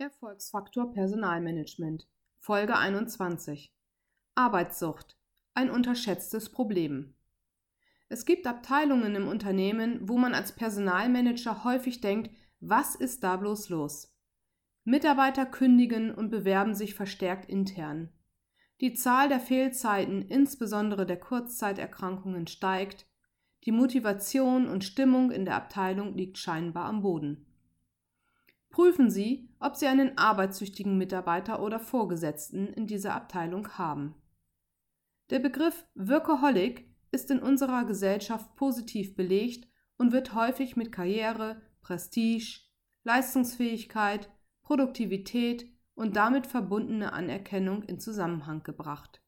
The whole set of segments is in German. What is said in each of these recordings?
Erfolgsfaktor Personalmanagement Folge 21 Arbeitssucht ein unterschätztes Problem. Es gibt Abteilungen im Unternehmen, wo man als Personalmanager häufig denkt, was ist da bloß los? Mitarbeiter kündigen und bewerben sich verstärkt intern. Die Zahl der Fehlzeiten, insbesondere der Kurzzeiterkrankungen, steigt, die Motivation und Stimmung in der Abteilung liegt scheinbar am Boden. Prüfen Sie, ob Sie einen arbeitssüchtigen Mitarbeiter oder Vorgesetzten in dieser Abteilung haben. Der Begriff Workaholic ist in unserer Gesellschaft positiv belegt und wird häufig mit Karriere, Prestige, Leistungsfähigkeit, Produktivität und damit verbundene Anerkennung in Zusammenhang gebracht.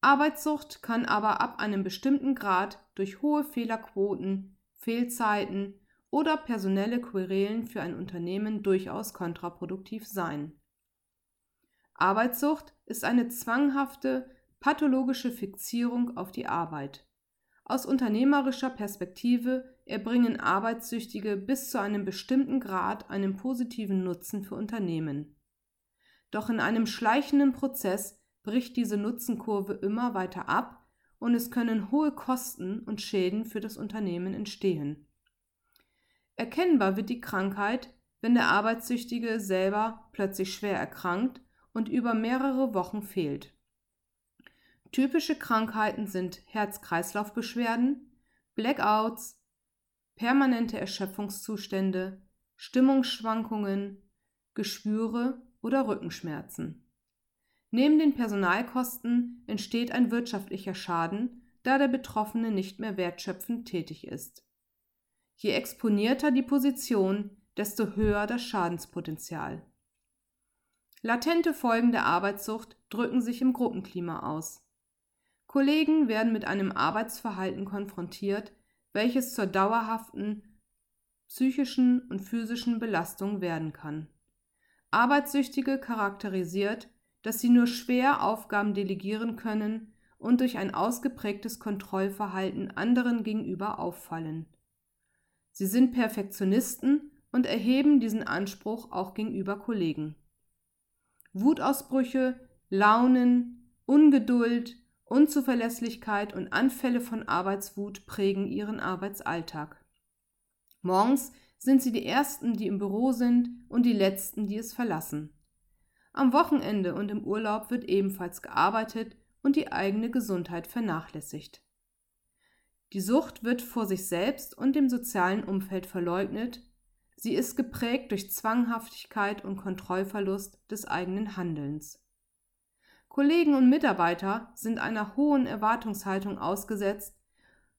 Arbeitssucht kann aber ab einem bestimmten Grad durch hohe Fehlerquoten, Fehlzeiten oder personelle Querelen für ein Unternehmen durchaus kontraproduktiv sein. Arbeitssucht ist eine zwanghafte, pathologische Fixierung auf die Arbeit. Aus unternehmerischer Perspektive erbringen Arbeitssüchtige bis zu einem bestimmten Grad einen positiven Nutzen für Unternehmen. Doch in einem schleichenden Prozess bricht diese Nutzenkurve immer weiter ab und es können hohe Kosten und Schäden für das Unternehmen entstehen. Erkennbar wird die Krankheit, wenn der Arbeitssüchtige selber plötzlich schwer erkrankt und über mehrere Wochen fehlt. Typische Krankheiten sind Herz-Kreislauf-Beschwerden, Blackouts, permanente Erschöpfungszustände, Stimmungsschwankungen, Geschwüre oder Rückenschmerzen. Neben den Personalkosten entsteht ein wirtschaftlicher Schaden, da der Betroffene nicht mehr wertschöpfend tätig ist. Je exponierter die Position, desto höher das Schadenspotenzial. Latente Folgen der Arbeitssucht drücken sich im Gruppenklima aus. Kollegen werden mit einem Arbeitsverhalten konfrontiert, welches zur dauerhaften psychischen und physischen Belastung werden kann. Arbeitssüchtige charakterisiert, dass sie nur schwer Aufgaben delegieren können und durch ein ausgeprägtes Kontrollverhalten anderen gegenüber auffallen. Sie sind Perfektionisten und erheben diesen Anspruch auch gegenüber Kollegen. Wutausbrüche, Launen, Ungeduld, Unzuverlässigkeit und Anfälle von Arbeitswut prägen ihren Arbeitsalltag. Morgens sind sie die Ersten, die im Büro sind und die Letzten, die es verlassen. Am Wochenende und im Urlaub wird ebenfalls gearbeitet und die eigene Gesundheit vernachlässigt. Die Sucht wird vor sich selbst und dem sozialen Umfeld verleugnet, sie ist geprägt durch Zwanghaftigkeit und Kontrollverlust des eigenen Handelns. Kollegen und Mitarbeiter sind einer hohen Erwartungshaltung ausgesetzt,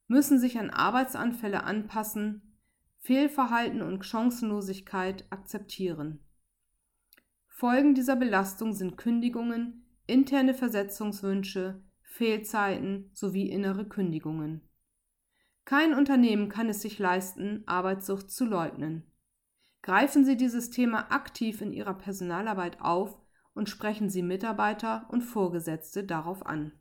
müssen sich an Arbeitsanfälle anpassen, Fehlverhalten und Chancenlosigkeit akzeptieren. Folgen dieser Belastung sind Kündigungen, interne Versetzungswünsche, Fehlzeiten sowie innere Kündigungen. Kein Unternehmen kann es sich leisten, Arbeitssucht zu leugnen. Greifen Sie dieses Thema aktiv in Ihrer Personalarbeit auf und sprechen Sie Mitarbeiter und Vorgesetzte darauf an.